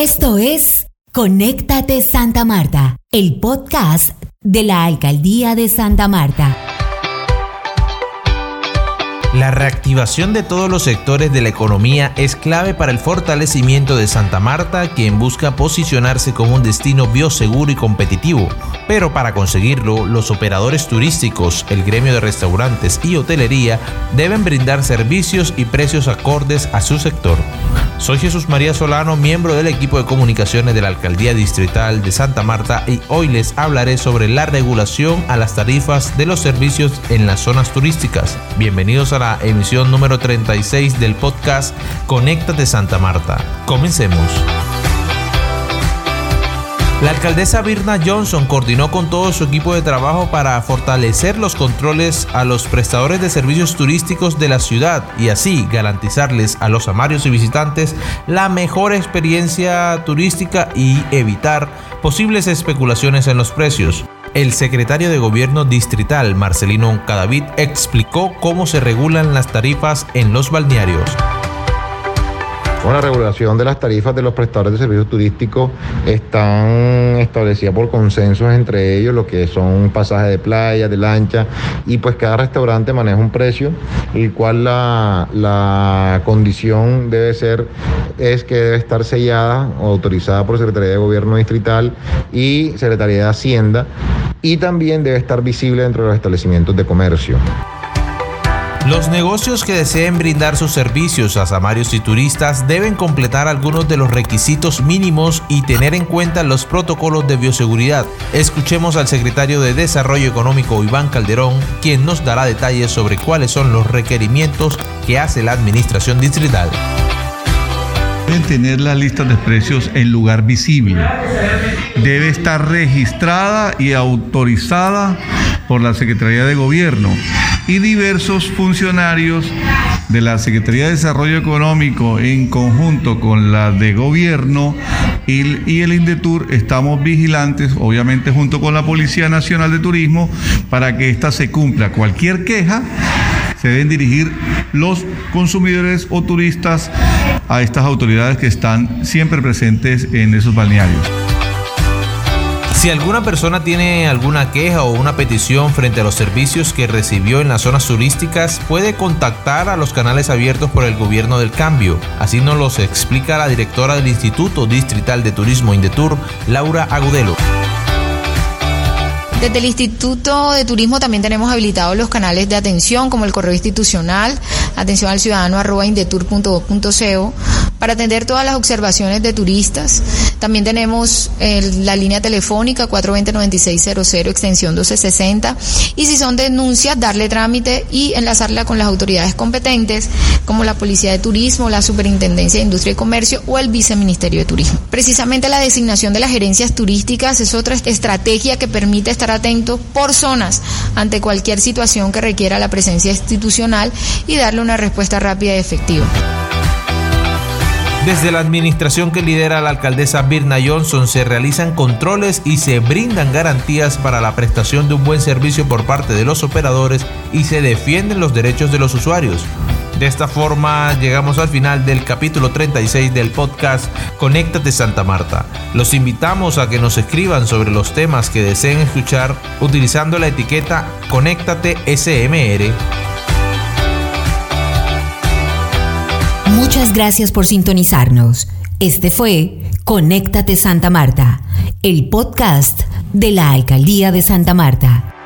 Esto es Conéctate Santa Marta, el podcast de la Alcaldía de Santa Marta. La reactivación de todos los sectores de la economía es clave para el fortalecimiento de Santa Marta, quien busca posicionarse como un destino bioseguro y competitivo. Pero para conseguirlo, los operadores turísticos, el gremio de restaurantes y hotelería deben brindar servicios y precios acordes a su sector. Soy Jesús María Solano, miembro del equipo de comunicaciones de la Alcaldía Distrital de Santa Marta y hoy les hablaré sobre la regulación a las tarifas de los servicios en las zonas turísticas. Bienvenidos a la emisión número 36 del podcast Conéctate Santa Marta. Comencemos. La alcaldesa Birna Johnson coordinó con todo su equipo de trabajo para fortalecer los controles a los prestadores de servicios turísticos de la ciudad y así garantizarles a los amarios y visitantes la mejor experiencia turística y evitar posibles especulaciones en los precios. El secretario de Gobierno distrital, Marcelino Cadavid, explicó cómo se regulan las tarifas en los balnearios. La regulación de las tarifas de los prestadores de servicios turísticos están establecidas por consensos entre ellos, lo que son pasajes de playa, de lancha, y pues cada restaurante maneja un precio, el cual la, la condición debe ser, es que debe estar sellada o autorizada por Secretaría de Gobierno Distrital y Secretaría de Hacienda, y también debe estar visible dentro de los establecimientos de comercio. Los negocios que deseen brindar sus servicios a samarios y turistas deben completar algunos de los requisitos mínimos y tener en cuenta los protocolos de bioseguridad. Escuchemos al secretario de Desarrollo Económico Iván Calderón, quien nos dará detalles sobre cuáles son los requerimientos que hace la administración distrital. Deben tener las listas de precios en lugar visible. Debe estar registrada y autorizada por la Secretaría de Gobierno y diversos funcionarios de la Secretaría de Desarrollo Económico en conjunto con la de Gobierno y, el Indetur estamos vigilantes, obviamente junto con la Policía Nacional de Turismo, para que ésta se cumpla. Cualquier queja se deben dirigir los consumidores o turistas a estas autoridades que están siempre presentes en esos balnearios. Si alguna persona tiene alguna queja o una petición frente a los servicios que recibió en las zonas turísticas, puede contactar a los canales abiertos por el gobierno del cambio. Así nos los explica la directora del Instituto Distrital de Turismo Indetur, Laura Agudelo. Desde el Instituto de Turismo también tenemos habilitados los canales de atención como el correo institucional, atención al ciudadano arroba indetur.gov.co para atender todas las observaciones de turistas. También tenemos la línea telefónica 420-9600, extensión 1260. Y si son denuncias, darle trámite y enlazarla con las autoridades competentes, como la Policía de Turismo, la Superintendencia de Industria y Comercio o el Viceministerio de Turismo. Precisamente la designación de las gerencias turísticas es otra estrategia que permite estar atento por zonas ante cualquier situación que requiera la presencia institucional y darle una respuesta rápida y efectiva. Desde la administración que lidera la alcaldesa Birna Johnson se realizan controles y se brindan garantías para la prestación de un buen servicio por parte de los operadores y se defienden los derechos de los usuarios. De esta forma llegamos al final del capítulo 36 del podcast Conéctate Santa Marta. Los invitamos a que nos escriban sobre los temas que deseen escuchar utilizando la etiqueta Conéctate SMR Muchas gracias por sintonizarnos. Este fue Conéctate Santa Marta, el podcast de la Alcaldía de Santa Marta.